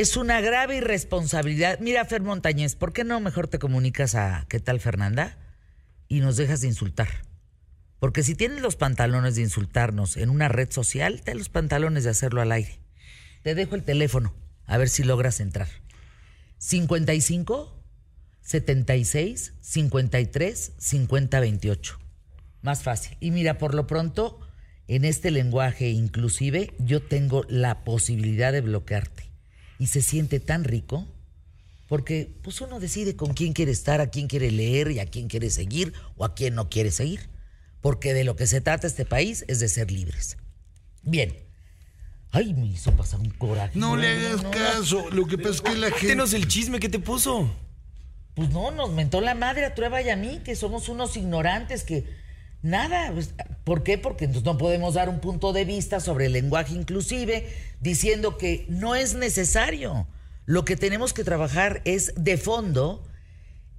Es una grave irresponsabilidad. Mira, Fer Montañez, ¿por qué no mejor te comunicas a qué tal Fernanda y nos dejas de insultar? Porque si tienes los pantalones de insultarnos en una red social, ten los pantalones de hacerlo al aire. Te dejo el teléfono, a ver si logras entrar. 55 76 53 50 28. Más fácil. Y mira, por lo pronto, en este lenguaje inclusive, yo tengo la posibilidad de bloquearte y se siente tan rico porque pues uno decide con quién quiere estar, a quién quiere leer y a quién quiere seguir o a quién no quiere seguir. Porque de lo que se trata este país es de ser libres. Bien. Ay, me hizo pasar un coraje. No le hagas caso. Lo que pasa es que la gente. Cuéntenos el chisme que te puso. Pues no, nos mentó la madre a Trueba y a mí, que somos unos ignorantes, que nada. pues, ¿Por qué? Porque no podemos dar un punto de vista sobre el lenguaje inclusive diciendo que no es necesario. Lo que tenemos que trabajar es de fondo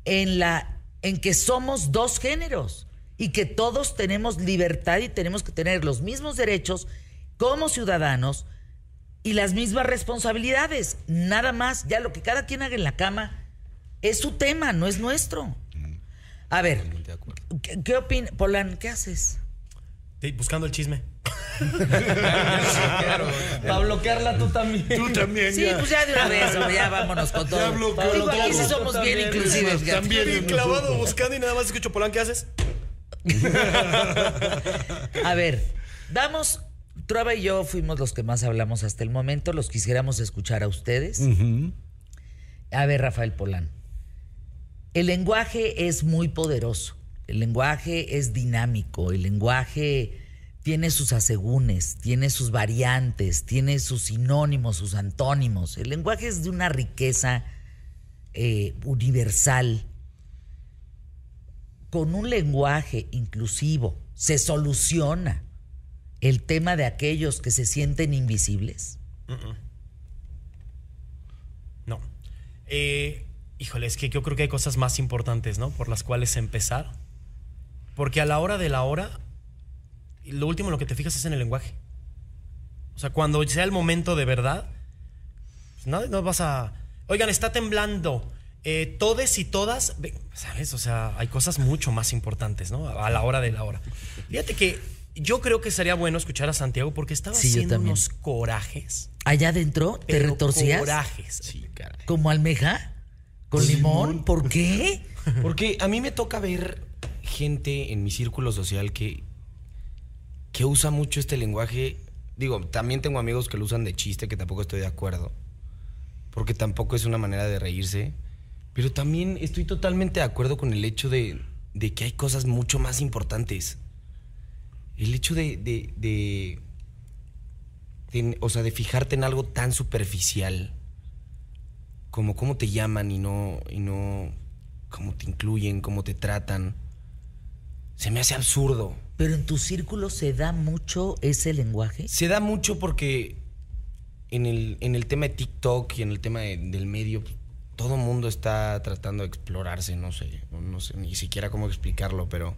en la en que somos dos géneros y que todos tenemos libertad y tenemos que tener los mismos derechos como ciudadanos y las mismas responsabilidades. Nada más, ya lo que cada quien haga en la cama es su tema, no es nuestro. A ver, ¿qué, qué opina? Polan, ¿qué haces? Sí, buscando el chisme. Para bloquearla tú también. Tú también. Sí, ya. pues ya de una vez, hombre, ya vámonos con todo. Ya bloqueó Digo, aquí sí todo. somos bien También, inclusivos. fíjate. También. Bien clavado buscando y nada más escucho Polán, ¿qué haces? A ver, vamos. Trueba y yo fuimos los que más hablamos hasta el momento. Los quisiéramos escuchar a ustedes. A ver, Rafael Polán. El lenguaje es muy poderoso. El lenguaje es dinámico. El lenguaje tiene sus asegúnes, tiene sus variantes, tiene sus sinónimos, sus antónimos. El lenguaje es de una riqueza eh, universal. Con un lenguaje inclusivo se soluciona el tema de aquellos que se sienten invisibles. No. Eh, híjole, es que yo creo que hay cosas más importantes, ¿no? Por las cuales empezar. Porque a la hora de la hora, lo último en lo que te fijas es en el lenguaje. O sea, cuando sea el momento de verdad, pues no, no vas a. Oigan, está temblando. Eh, todes y todas, ¿sabes? O sea, hay cosas mucho más importantes, ¿no? A la hora de la hora. Fíjate que yo creo que sería bueno escuchar a Santiago porque estaba Sí, haciendo unos corajes. Allá adentro te retorcías Corajes. Sí, caray. como almeja con limón. ¿Por qué? Porque a mí me toca ver gente en mi círculo social que, que usa mucho este lenguaje. Digo, también tengo amigos que lo usan de chiste, que tampoco estoy de acuerdo. Porque tampoco es una manera de reírse. Pero también estoy totalmente de acuerdo con el hecho de, de que hay cosas mucho más importantes. El hecho de, de, de- de- O sea, de fijarte en algo tan superficial como cómo te llaman y no, y no cómo te incluyen, cómo te tratan. Se me hace absurdo. Pero en tu círculo se da mucho ese lenguaje. Se da mucho porque en el, en el tema de TikTok y en el tema de- del medio, pues, todo el mundo está tratando de explorarse, no sé, no sé ni siquiera cómo explicarlo, pero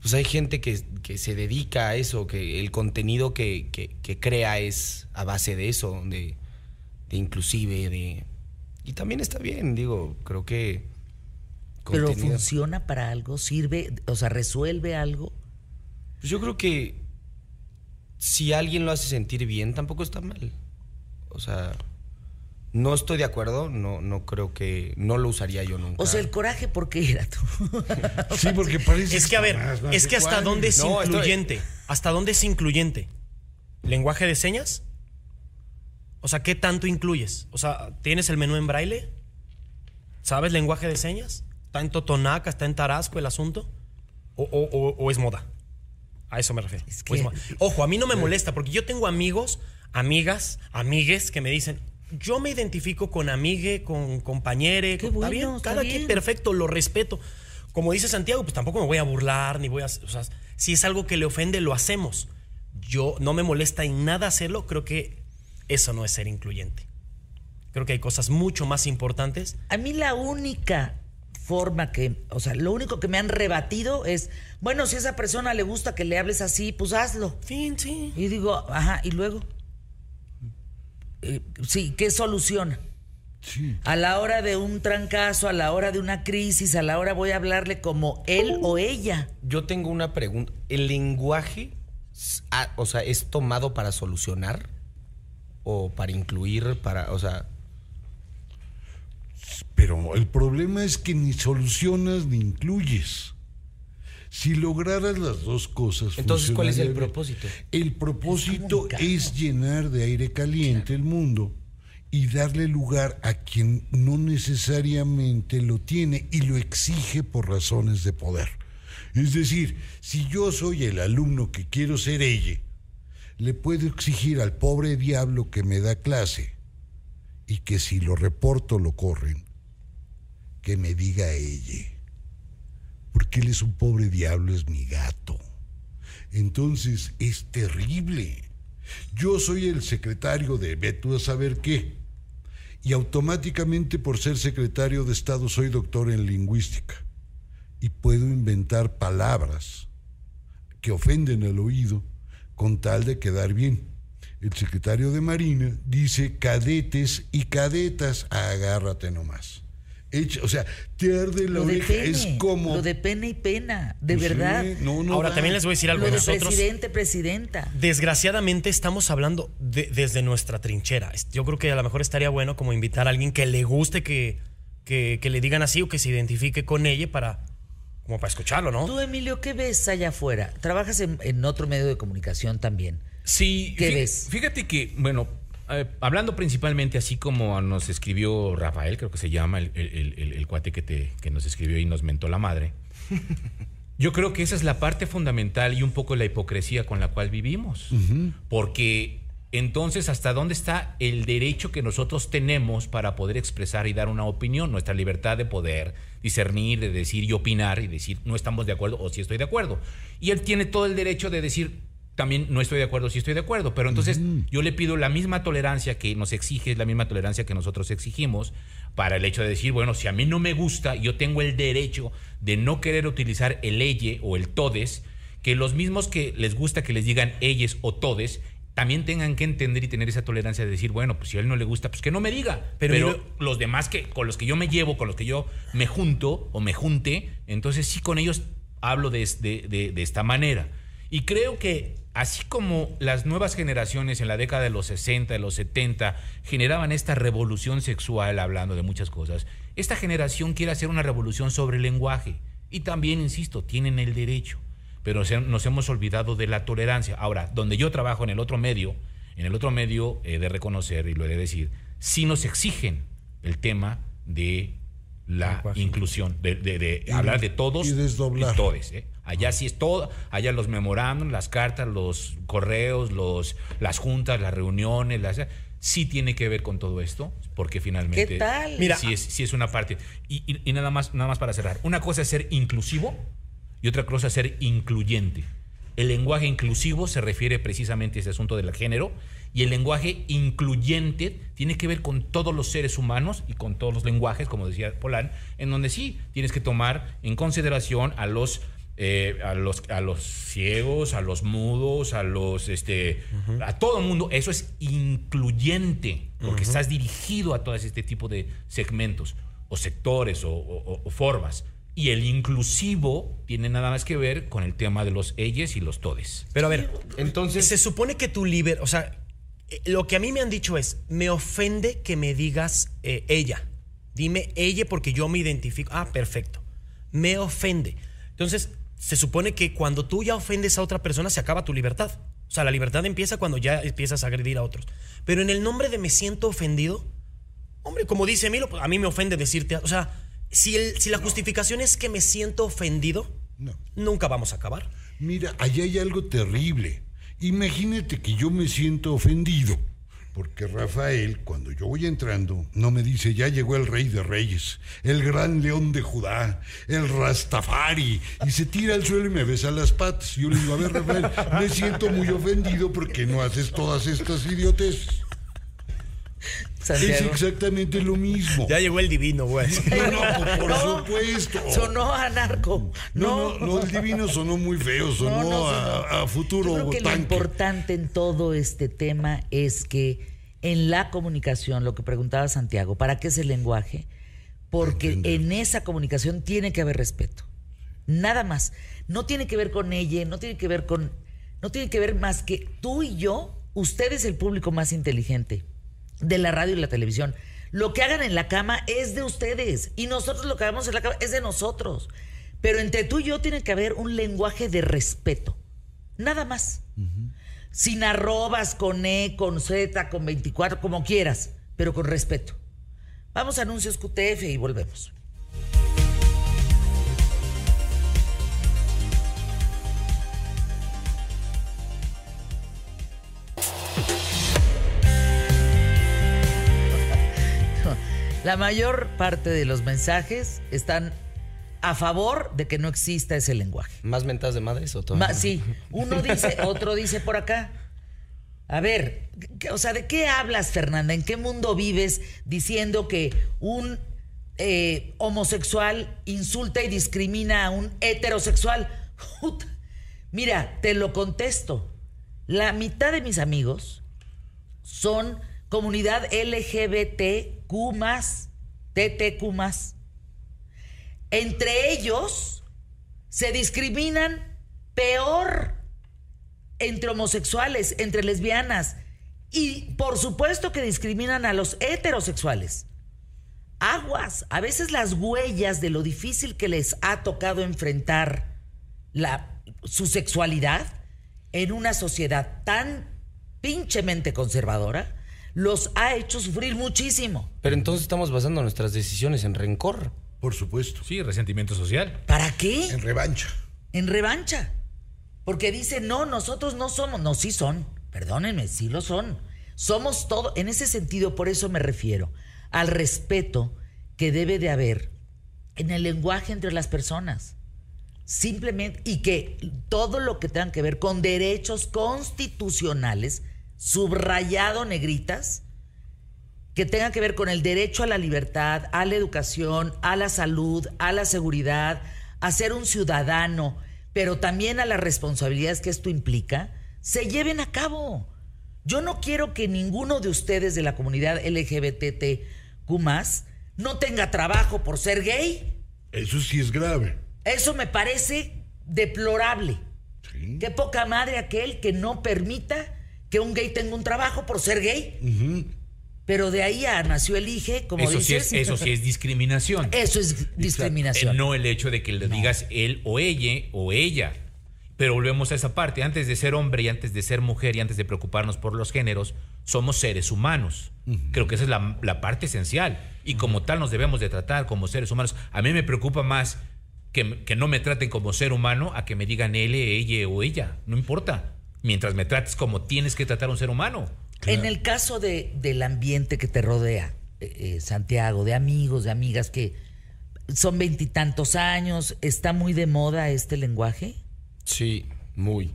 pues hay gente que, que se dedica a eso, que el contenido que, que- que crea es a base de eso, de, de inclusive, de... Y también está bien, digo, creo que... Pero contenido- funciona para algo, sirve, o sea, resuelve algo. Pues yo creo que si alguien lo hace sentir bien, tampoco está mal. O sea, no estoy de acuerdo, no, no creo que, no lo usaría yo nunca. O sea, el coraje, ¿por qué era tú? Sí, porque parece. Es que a ver, más, más es que hasta dónde es No, estoy- incluyente. ¿Hasta dónde es incluyente? ¿Lenguaje de señas? O sea, ¿qué tanto incluyes? O sea, ¿tienes el menú en braille? ¿Sabes lenguaje de señas? ¿Está en Totonaca, está en Tarasco el asunto? ¿O, o- o- o es moda? A eso me refiero. Es que-. Ojo, a mí no me molesta porque yo tengo amigos, amigas, amigues que me dicen, yo me identifico con amigue, con compañere. Con- bueno, está bien, cada quien perfecto, lo respeto. Como dice Santiago, pues tampoco me voy a burlar, ni voy a... O sea, si es algo que le ofende, lo hacemos. Yo no me molesta en nada hacerlo, creo que eso no es ser incluyente. Creo que hay cosas mucho más importantes. A mí la única forma que, o sea, lo único que me han rebatido es, bueno, si a esa persona le gusta que le hables así, pues hazlo. Fin, sí. Y digo, ajá, y luego. eh, sí, ¿qué soluciona? Sí. A la hora de un trancazo, a la hora de una crisis, a la hora voy a hablarle como él o ella. Yo tengo una pregunta. ¿El lenguaje, ah, o sea, es tomado para solucionar? ¿O para incluir? Para, o sea, Pero el problema es que ni solucionas ni incluyes. Si lograras las dos cosas. Entonces, ¿cuál es el propósito? El propósito es llenar de aire caliente el mundo y darle lugar a quien no necesariamente lo tiene y lo exige por razones de poder. Es decir, si yo soy el alumno que quiero ser ella, le puedo exigir al pobre diablo que me da clase y que si lo reporto lo corren, que me diga ella. Porque él es un pobre diablo, es mi gato. Entonces es terrible. Yo soy el secretario de ve tú a saber qué. Y automáticamente por ser secretario de Estado soy doctor en lingüística. Y puedo inventar palabras que ofenden al oído con tal de quedar bien. El secretario de Marina dice cadetes y cadetas, agárrate nomás. O sea, te arde la Lo de oreja, pene, es como... lo de pena y pena, de Pues sí, verdad. no, no Ahora también les voy a decir algo. Lo de Nosotros, presidente, presidenta. desgraciadamente, estamos hablando de- desde nuestra trinchera. Yo creo que a lo mejor estaría bueno como invitar a alguien que le guste que, que, que le digan así o que se identifique con ella para, como para escucharlo, ¿no? Tú, Emilio, ¿qué ves allá afuera? Trabajas en, en otro medio de comunicación también. Sí, ¿Qué fí- ves? Fíjate que, bueno, eh, hablando principalmente así como nos escribió Rafael, creo que se llama el, el- el- el- el cuate que, te, que nos escribió y nos mentó la madre. Yo creo que esa es la parte fundamental y un poco la hipocresía con la cual vivimos. Porque entonces, ¿hasta dónde está el derecho que nosotros tenemos para poder expresar y dar una opinión? Nuestra libertad de poder discernir, de decir y opinar y decir no estamos de acuerdo o sí estoy de acuerdo. Y él tiene todo el derecho de decir también no estoy de acuerdo, sí estoy de acuerdo. Pero entonces yo le pido la misma tolerancia que nos exige, la misma tolerancia que nosotros exigimos para el hecho de decir, bueno, si a mí no me gusta, yo tengo el derecho de no querer utilizar el elle o el todes, que los mismos que les gusta que les digan ellos o todes, también tengan que entender y tener esa tolerancia de decir, bueno, pues si a él no le gusta, pues que no me diga. Pero los demás que con los que yo me llevo, con los que yo me junto o me junte, entonces sí con ellos hablo de, de- de- de esta manera. Y creo que así como las nuevas generaciones en la década de los 60, de los 70 generaban esta revolución sexual hablando de muchas cosas, esta generación quiere hacer una revolución sobre el lenguaje. Y también, insisto, tienen el derecho pero nos hemos olvidado de la tolerancia. Ahora, donde yo trabajo en el otro medio, en el otro medio he de reconocer y lo he de decir, sí nos exigen el tema de la Lenguaje. inclusión, de, de- de Y- hablar de todos y desdoblar. todes. ¿eh? Allá sí es todo, allá los memorándum, las cartas, los correos, los, las juntas, las reuniones, las, sí tiene que ver con todo esto, porque finalmente ¿Qué tal? Mira, sí es, sí es una parte. Y, y- y nada más, nada más para cerrar. Una cosa es ser inclusivo y otra cosa es ser incluyente. El lenguaje inclusivo se refiere precisamente a ese asunto del género y el lenguaje incluyente tiene que ver con todos los seres humanos y con todos los lenguajes, como decía Polán, en donde sí tienes que tomar en consideración a los eh, a los a los ciegos, a los mudos, a los este a todo el mundo. Eso es incluyente porque estás dirigido a todo este tipo de segmentos o sectores o, o- o formas. Y el inclusivo tiene nada más que ver con el tema de los ellos y los todes. Pero a ver, Entonces- se supone que tu liber, o sea, eh, lo que a mí me han dicho es, me ofende que me digas eh, ella. Dime ella porque yo me identifico. Ah, perfecto. Me ofende. Entonces, se supone que cuando tú ya ofendes a otra persona se acaba tu libertad. O sea, la libertad empieza cuando ya empiezas a agredir a otros. Pero en el nombre de me siento ofendido, hombre, como dice Emilio, pues, a mí me ofende decirte, o sea, si, el, si la justificación es que me siento ofendido, No. nunca vamos a acabar. Mira, allá hay algo terrible. Imagínate que yo me siento ofendido. Porque Rafael, cuando yo voy entrando, no me dice, ya llegó el rey de reyes, el gran león de Judá, el Rastafari, y se tira al suelo y me besa las patas. Yo le digo, a ver, Rafael, me siento muy ofendido porque no haces todas estas Es exactamente lo mismo. Ya llegó el divino, güey. No, no, por No, supuesto. Sonó anarco. No, no, no, el divino sonó muy feo, sonó, No, no, sonó. a, a futuro Yo creo que lo importante en todo este tema es que en la comunicación, lo que preguntaba Santiago, ¿para qué es el lenguaje? Porque en esa comunicación tiene que haber respeto. Nada más. No tiene que ver con ella, no tiene que ver con. No tiene que ver más que tú y yo, usted es el público más inteligente de la radio y la televisión. Lo que hagan en la cama es de ustedes y nosotros lo que hagamos en la cama es de nosotros. Pero entre tú y yo tiene que haber un lenguaje de respeto. Nada más. Sin arrobas, con E, con Z, con 24, como quieras, pero con respeto. Vamos a anuncios QTF y volvemos. La mayor parte de los mensajes están a favor de que no exista ese lenguaje. ¿Más mentas de madres o todo? Ma- sí, uno dice, otro dice por acá. A ver, ¿qué- o sea, ¿de qué hablas, Fernanda? ¿En qué mundo vives diciendo que un eh, homosexual insulta y discrimina a un heterosexual? Mira, te lo contesto. La mitad de mis amigos son comunidad LGBTQ, TTQ. Entre ellos se discriminan peor entre homosexuales, entre lesbianas y por supuesto que discriminan a los heterosexuales. Aguas, a veces las huellas de lo difícil que les ha tocado enfrentar la, su sexualidad en una sociedad tan pinchemente conservadora los ha hecho sufrir muchísimo. Pero entonces estamos basando nuestras decisiones en rencor. Por supuesto. Sí, resentimiento social. ¿Para qué? En revancha. en revancha. Porque dice, no, nosotros no somos. No, sí son. Perdónenme, sí lo son. Somos todo. En ese sentido, por eso me refiero al respeto que debe de haber en el lenguaje entre las personas. Simplemente, y que todo lo que tenga que ver con derechos constitucionales, subrayado negritas, que tenga que ver con el derecho a la libertad, a la educación, a la salud, a la seguridad, a ser un ciudadano, pero también a las responsabilidades que esto implica, se lleven a cabo. Yo no quiero que ninguno de ustedes de la comunidad LGBTQ no tenga trabajo por ser gay. Eso sí es grave. Eso me parece deplorable. Sí. Qué poca madre aquel que no permita que un gay tenga un trabajo por ser gay. Pero de ahí a nació el IGE, como Eso sí, dices. es, eso sí es discriminación. Eso es discriminación. No el hecho de que le digas él o ella o ella. Pero volvemos a esa parte. Antes de ser hombre y antes de ser mujer y antes de preocuparnos por los géneros, somos seres humanos. Creo que esa es la, la parte esencial. Y como tal nos debemos de tratar como seres humanos. A mí me preocupa más que, que no me traten como ser humano a que me digan él, ella o ella. No importa. Mientras me trates como tienes que tratar a un ser humano. En el caso de, del ambiente que te rodea, eh, eh, Santiago, de amigos, de amigas que son veintitantos años, ¿está muy de moda este lenguaje? Sí, muy.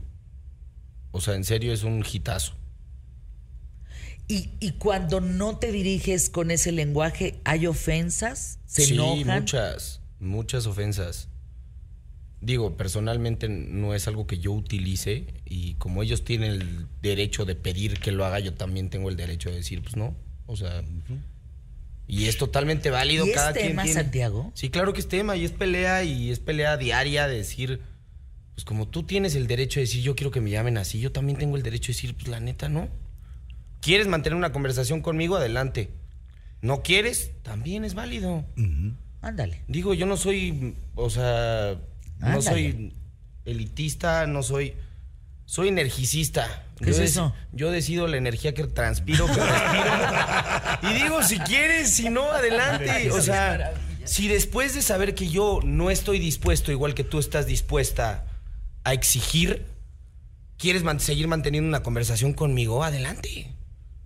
O sea, en serio es un hitazo. Y, y cuando no te diriges con ese lenguaje, ¿hay ofensas? ¿Se sí, enojan? muchas, muchas ofensas. Digo, personalmente no es algo que yo utilice y como ellos tienen el derecho de pedir que lo haga, yo también tengo el derecho de decir, pues no. O sea, y es totalmente válido. ¿Y es cada quien tema, tiene- Santiago? Sí, claro que es tema y es pelea y es pelea diaria de decir, pues como tú tienes el derecho de decir, yo quiero que me llamen así, yo también tengo el derecho de decir, pues la neta no. ¿Quieres mantener una conversación conmigo? Adelante. ¿No quieres? También es válido. Ándale. Digo, yo no soy, o sea, no soy elitista, no soy, soy energicista. ¿Qué yo es eso? Yo decido la energía que transpiro, que respiro. y digo, si quieres, si no, adelante. O sea, si después de saber que yo no estoy dispuesto, igual que tú estás dispuesta a exigir, quieres man- seguir manteniendo una conversación conmigo, adelante.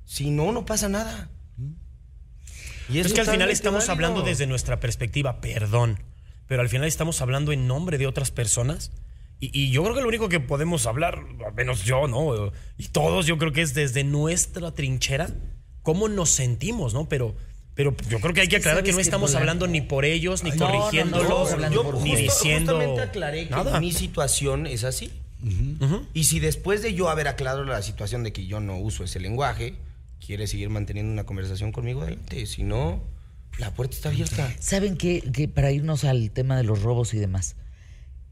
Si no, no pasa nada. Y Es que al final estamos válido. hablando desde nuestra perspectiva, perdón, pero al final estamos hablando en nombre de otras personas. Y, y yo creo que lo único que podemos hablar, al menos yo, ¿no? Y todos, yo creo que es desde nuestra trinchera, cómo nos sentimos, ¿no? Pero, pero yo creo que hay que aclarar que ¿Sabes no estamos hablando ni por ellos, ni no, no, no, corrigiéndolos, estamos hablando por ni justo- diciendo. Justamente aclaré que nada. mi situación es así. Y si después de yo haber aclarado la situación de que yo no uso ese lenguaje, quiere seguir manteniendo una conversación conmigo, adelante. Si no, la puerta está abierta. ¿Saben qué? Que para irnos al tema de los robos y demás.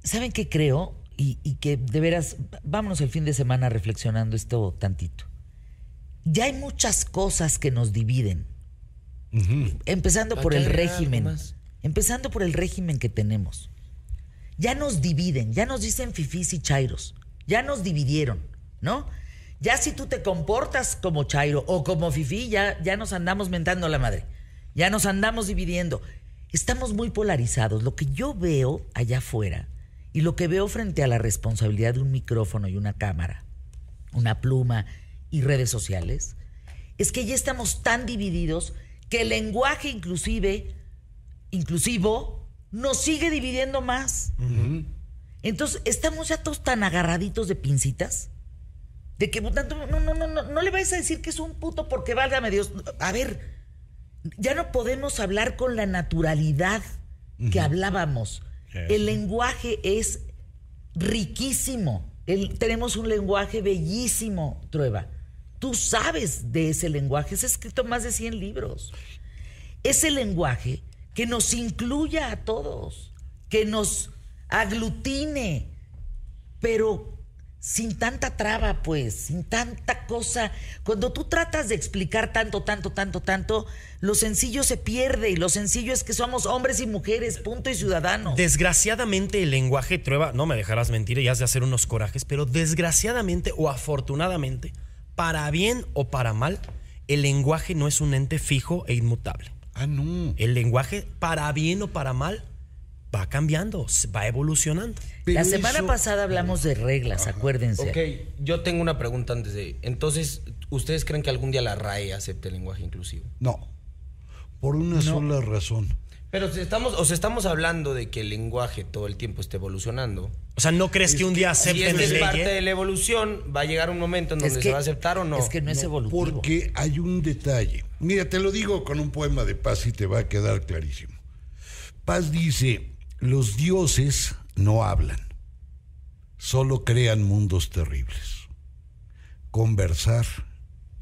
¿Saben qué creo? Y, y que de veras, vámonos el fin de semana reflexionando esto tantito. Ya hay muchas cosas que nos dividen. Empezando por el régimen. Empezando por el régimen que tenemos. Ya nos dividen, ya nos dicen fifís y chairos. Ya nos dividieron, ¿no? Ya si tú te comportas como chairo o como fifí, ya, ya nos andamos mentando la madre. Ya nos andamos dividiendo. Estamos muy polarizados. Lo que yo veo allá afuera y lo que veo frente a la responsabilidad de un micrófono y una cámara, una pluma y redes sociales, es que ya estamos tan divididos que el lenguaje inclusive, inclusivo, nos sigue dividiendo más. Entonces, estamos ya todos tan agarraditos de pincitas. De que no, no, no, no, no le vais a decir que es un puto porque válgame Dios. A ver, ya no podemos hablar con la naturalidad que hablábamos. El lenguaje es riquísimo. El- tenemos un lenguaje bellísimo, Trueba. Tú sabes de ese lenguaje. Se ha escrito más de 100 libros. Ese lenguaje que nos incluya a todos, que nos aglutine, pero sin tanta traba, pues, sin tanta cosa. Cuando tú tratas de explicar tanto, tanto, tanto, tanto, lo sencillo se pierde y lo sencillo es que somos hombres y mujeres, punto y ciudadanos. Desgraciadamente el lenguaje trueba, no me dejarás mentir y has de hacer unos corajes, pero desgraciadamente o afortunadamente, para bien o para mal, el lenguaje no es un ente fijo e inmutable. Ah, no. El lenguaje, para bien o para mal, va cambiando, va evolucionando. Pero La semana eso- pasada hablamos de reglas, acuérdense. Ok, yo tengo una pregunta antes de. Entonces, ¿ustedes creen que algún día la RAE acepte el lenguaje inclusivo? No. Por una sola razón. Pero si estamos, o sea, estamos hablando de que el lenguaje todo el tiempo está evolucionando. O sea, ¿no crees que un día Si acepten esta es ley, parte de la evolución, va a llegar un momento en Es donde que- se va a aceptar o no. Es que no es evolutivo. Porque hay un detalle. Mira, te lo digo con un poema de Paz y te va a quedar clarísimo. Paz dice, los dioses no hablan, solo crean mundos terribles. Conversar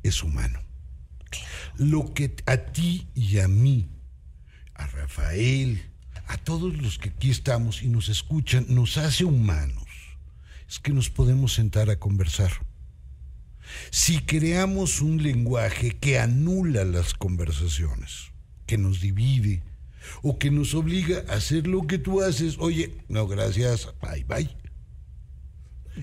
es humano. Lo que a ti y a mí, a Rafael, a todos los que aquí estamos y nos escuchan, nos hace humanos, es que nos podemos sentar a conversar. Si creamos un lenguaje que anula las conversaciones, que nos divide o que nos obliga a hacer lo que tú haces, oye, no, gracias, bye, bye.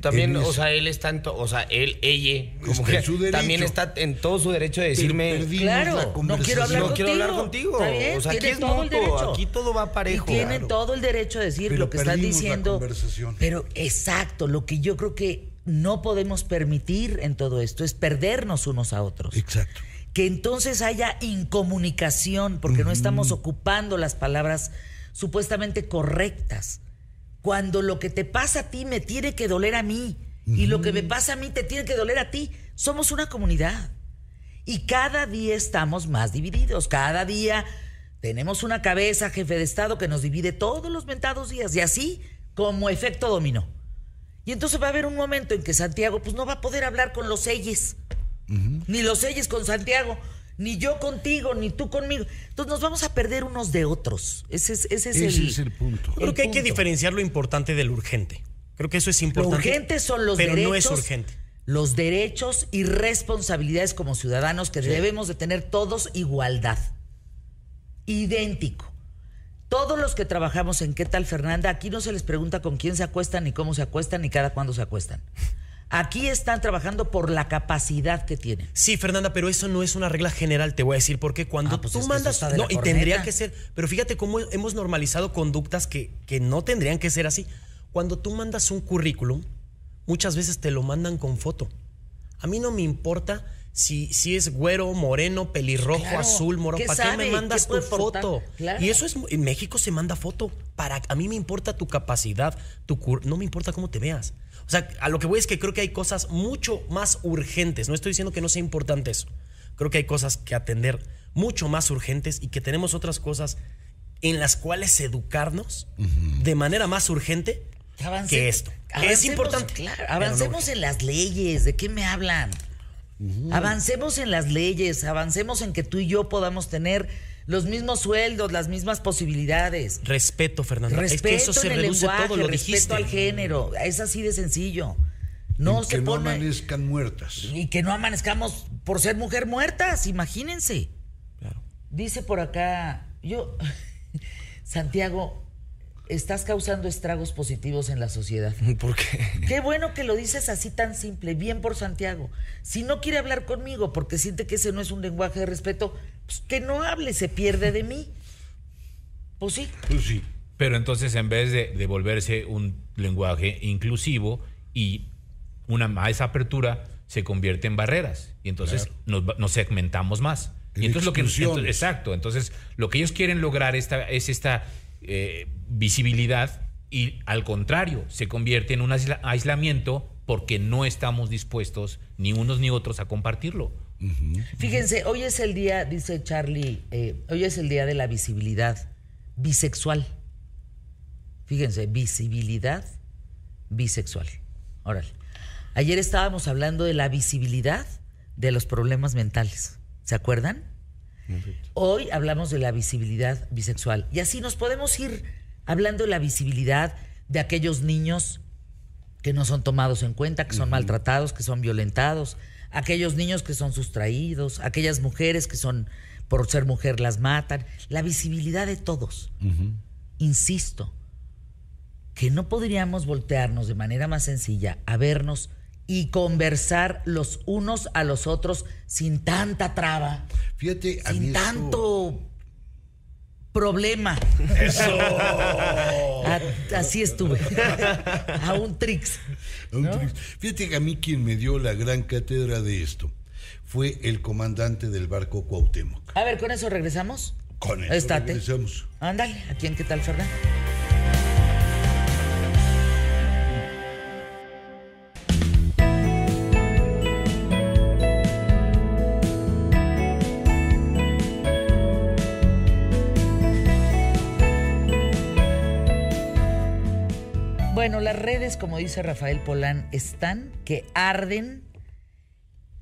También, es- o sea, él está en, to- o sea, él, ella, como que también está en todo su derecho de decirme, Claro, la no quiero hablar no quiero hablar contigo. bien, o sea, aquí tiene es todo mutuo, aquí todo va parejo. Y tienen Claro. todo el derecho de decir Pero lo que la diciendo. conversación. Pero exacto, lo que yo creo que no podemos permitir en todo esto es perdernos unos a otros. Exacto. Que entonces haya incomunicación, porque no estamos ocupando las palabras supuestamente correctas. Cuando lo que te pasa a ti me tiene que doler a mí y lo que me pasa a mí te tiene que doler a ti. Somos una comunidad. Y cada día estamos más divididos. Cada día tenemos una cabeza, jefe de Estado, que nos divide todos los mentados días. Y así como efecto dominó. Y entonces va a haber un momento en que Santiago pues no va a poder hablar con los selles. Ni los selles con Santiago. Ni yo contigo, ni tú conmigo. Entonces nos vamos a perder unos de otros. Ese es, ese es, Ese el, es el punto. Creo que hay que diferenciar lo importante del urgente. Creo que eso es Lo importante. urgente son los pero derechos. no es urgente. Los derechos y responsabilidades como ciudadanos que debemos de tener todos igualdad. Idéntico. Todos los que trabajamos en ¿Qué tal Fernanda? Aquí no se les pregunta con quién se acuestan, ni cómo se acuestan, ni cada cuándo se acuestan. Aquí están trabajando por la capacidad que tienen. Sí, Fernanda, pero eso no es una regla general, te voy a decir, porque cuando Ah, pues tú mandas. No, y corneta. tendría que ser. Pero fíjate cómo hemos normalizado conductas que, que no tendrían que ser así. Cuando tú mandas un currículum, muchas veces te lo mandan con foto. A mí no me importa si, si es güero, moreno, pelirrojo, Claro, azul, moro. ¿qué ¿Para qué me mandas ¿Qué tu foto? Claro. Y eso es. En México se manda foto. Para, a mí me importa tu capacidad, tu cur- no me importa cómo te veas. O sea, a lo que voy es que creo que hay cosas mucho más urgentes. No estoy diciendo que no sea importante eso. Creo que hay cosas que atender mucho más urgentes y que tenemos otras cosas en las cuales educarnos de manera más urgente Avance- que esto. Que es avancemos, importante. claro, pero no avancemos en las leyes. ¿De qué me hablan? Avancemos en las leyes, avancemos en que tú y yo podamos tener los mismos sueldos, las mismas posibilidades. Respeto, Fernanda. Respeto es que eso se en el reduce lenguaje, todo, lo respeto dijiste. al género. Es así de sencillo. No se que no amanezcan muertas. y que no amanezcamos por ser mujer muertas, imagínense. Claro. Dice por acá, yo, Santiago, estás causando estragos positivos en la sociedad. ¿Por qué? Qué bueno que lo dices así tan simple, bien por Santiago. Si no quiere hablar conmigo porque siente que ese no es un lenguaje de respeto, pues que no hable, se pierde de mí. Pues sí. Pues sí. Pero entonces en vez de, de volverse un lenguaje inclusivo y una más apertura se convierte en barreras y entonces nos, segmentamos más. Y entonces lo que entonces- exacto, entonces lo que ellos quieren lograr esta, es esta eh, visibilidad y al contrario se convierte en un aisla- aislamiento porque no estamos dispuestos ni unos ni otros a compartirlo. Fíjense, hoy es el día, dice Charlie, eh, hoy es el día de la visibilidad bisexual. Fíjense, visibilidad bisexual. Órale. Ayer estábamos hablando de la visibilidad de los problemas mentales. ¿Se acuerdan? Hoy hablamos de la visibilidad bisexual. Y así nos podemos ir hablando de la visibilidad de aquellos niños que no son tomados en cuenta, que son maltratados, que son violentados, aquellos niños que son sustraídos, aquellas mujeres que son, por ser mujer, las matan. La visibilidad de todos. Insisto, que no podríamos voltearnos de manera más sencilla a vernos y conversar los unos a los otros sin tanta traba, Fíjate, a sin tanto problema. A- así estuve. a un trix. Un ¿no? triste. Fíjate que a mí quien me dio la gran cátedra de esto fue el comandante del barco Cuauhtémoc. A ver, ¿con eso regresamos? Con eso Estate. regresamos. Ándale, ¿a quién qué tal, Fernando? Como dice Rafael Polán, están que arden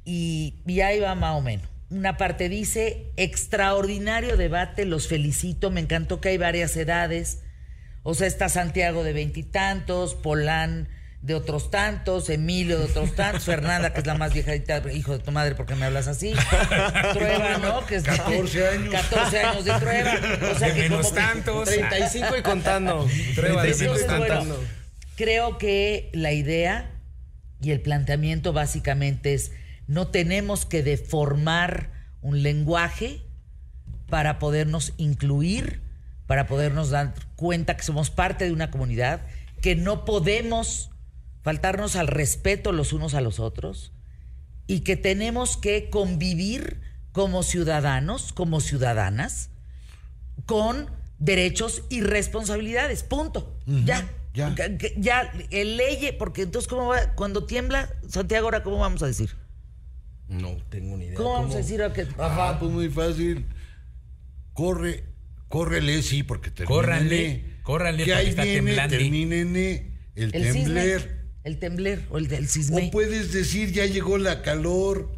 y, y ahí va más o menos. Una parte dice, extraordinario debate, los felicito, me encantó que hay varias edades. O sea, está Santiago de veintitantos, Polán de otros tantos, Emilio de otros tantos, Fernanda, que es la más viejita, hijo de tu madre, ¿por qué me hablas así? Trueba, ¿no? Que es de 14 años. 14 años de Trueba. O sea, De que menos como tantos. 35 y contando. Entonces, menos bueno, contando. Creo que la idea y el planteamiento básicamente es no tenemos que deformar un lenguaje para podernos incluir, para podernos dar cuenta que somos parte de una comunidad, que no podemos faltarnos al respeto los unos a los otros y que tenemos que convivir como ciudadanos, como ciudadanas, con derechos y responsabilidades. Punto. Ya. Ya. Ya, el ley, porque entonces, ¿cómo va? Cuando tiembla, Santiago, ahora, ¿cómo vamos a decir? No tengo ni idea. ¿Cómo, vamos a decir? ahora que- Ah, pues muy fácil. Corre, córrele, sí, porque termina Córranle, córranle, Que porque ahí está viene, temblando. el, El cisne. tembler. El tembler o el del cisme. O puedes decir, ya llegó la calor.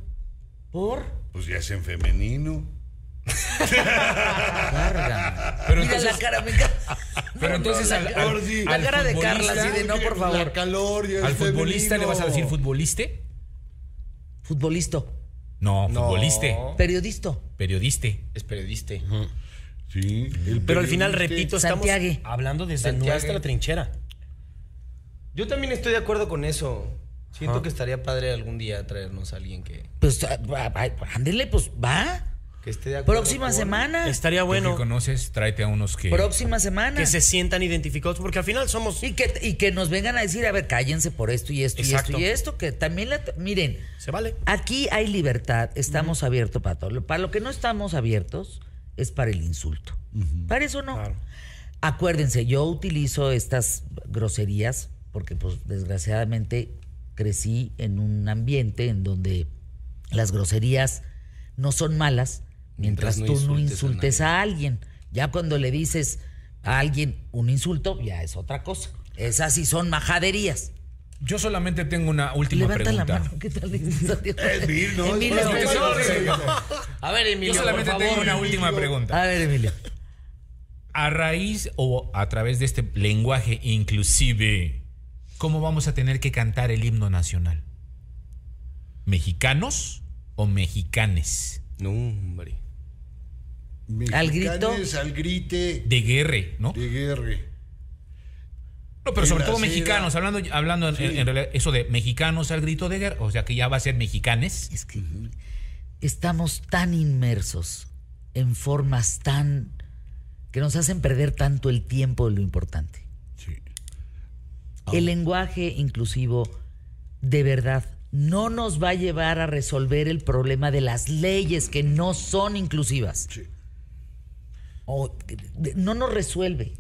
¿Por? Pues ya es en femenino. Carga. Pero Mira entonces- la cara, me Pero entonces al, la, al- sí. la al cara de Carla, futbolista- así de no, por favor. La calor ya es ¿Al futbolista le vas a decir futboliste? Futbolista, No, No. futboliste. periodista. Periodista. Es periodista. Sí, el Pero al final, repito, estamos Santiague. hablando desde Santiague. nuestra trinchera. Yo también estoy de acuerdo con eso. Siento que estaría padre algún día traernos a alguien que, Pues, ah, ah, ah, ándele, pues va. Que esté de acuerdo. Próxima con- semana. Estaría Bueno. que conoces, tráete a unos que... Próxima semana. que se sientan identificados, porque al final somos. Y que, y que nos vengan a decir, a ver, cállense por esto y esto y esto y esto, que también, la, miren, Se vale. aquí hay libertad, estamos abiertos para todo. Para lo que no estamos abiertos es para el insulto. Para eso no. Claro. Acuérdense, yo utilizo estas groserías porque, pues, desgraciadamente crecí en un ambiente en donde las groserías no son malas mientras, Mientras no tú no insultes a alguien. Ya cuando le dices a alguien un insulto, ya es otra cosa. Esas sí son majaderías. Yo solamente tengo una última Levanta pregunta. la mano. ¿Qué tal? Emil, no, Emilio, sorry. A ver, Yo Emilio, solamente por tengo favor. una última pregunta. A ver, Emilio. A raíz o a través de este lenguaje inclusive, ¿cómo vamos a tener que cantar el himno nacional? ¿Mexicanos o mexicanes? No, hombre. Al grito. Al grite De guerre, ¿no? de guerra. No, pero En sobre todo mexicanos, hablando, hablando en, Sí. en realidad, eso de mexicanos al grito de guerra, o sea que ya va a ser mexicanes. Es que estamos tan inmersos en formas tan que nos hacen perder tanto el tiempo de lo importante. Sí. El lenguaje inclusivo de verdad no nos va a llevar a resolver el problema de las leyes que no son inclusivas. Sí. O de- no nos resuelve.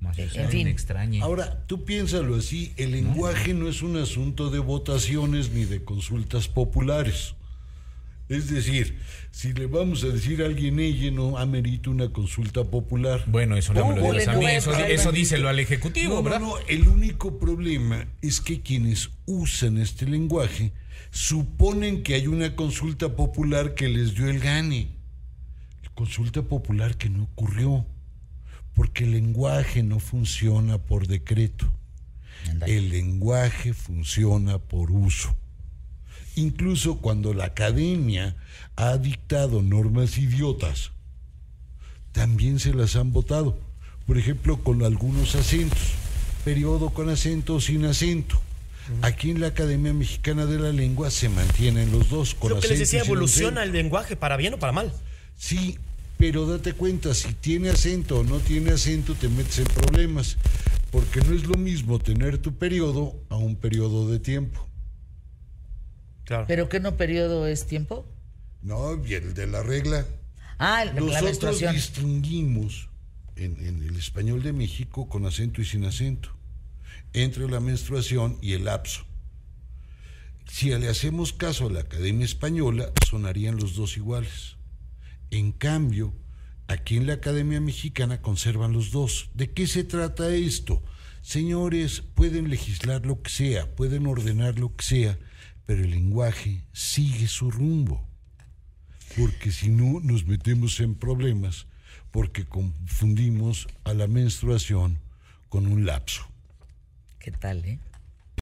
Más En fin. extrañe. Ahora, tú piénsalo así, el lenguaje no es un asunto de votaciones ni de consultas populares. Es decir, si le vamos a decir a alguien ella no amerita una consulta popular. Bueno, eso no me lo ¿Cómo digas a mí, eso, eso díselo al Ejecutivo, No, no, ¿verdad? no, el único problema es que quienes usan este lenguaje suponen que hay una consulta popular que les dio el gane. Consulta popular que no ocurrió, porque el lenguaje no funciona por decreto. El lenguaje funciona por uso. Incluso cuando la academia ha dictado normas idiotas, también se las han votado. Por ejemplo, con algunos acentos. Periodo con acento o sin acento. Aquí en la Academia Mexicana de la Lengua se mantienen los dos. Con Lo que les decía, evoluciona el lenguaje, para bien o para mal. Sí, pero date cuenta, si tiene acento o no tiene acento, te metes en problemas. Porque no es lo mismo tener tu periodo a un periodo de tiempo. Claro. ¿Pero qué no periodo es tiempo? No, y el de la regla. Ah, el- la Nosotros menstruación. distinguimos en, en el español de México con acento y sin acento, entre la menstruación y el lapso. Si le hacemos caso a la Academia Española, sonarían los dos iguales. En cambio, aquí en la Academia Mexicana conservan los dos. ¿De qué se trata esto? Señores, pueden legislar lo que sea, pueden ordenar lo que sea, pero el lenguaje sigue su rumbo porque si no nos metemos en problemas, porque confundimos a la menstruación con un lapso. ¿Qué tal, eh?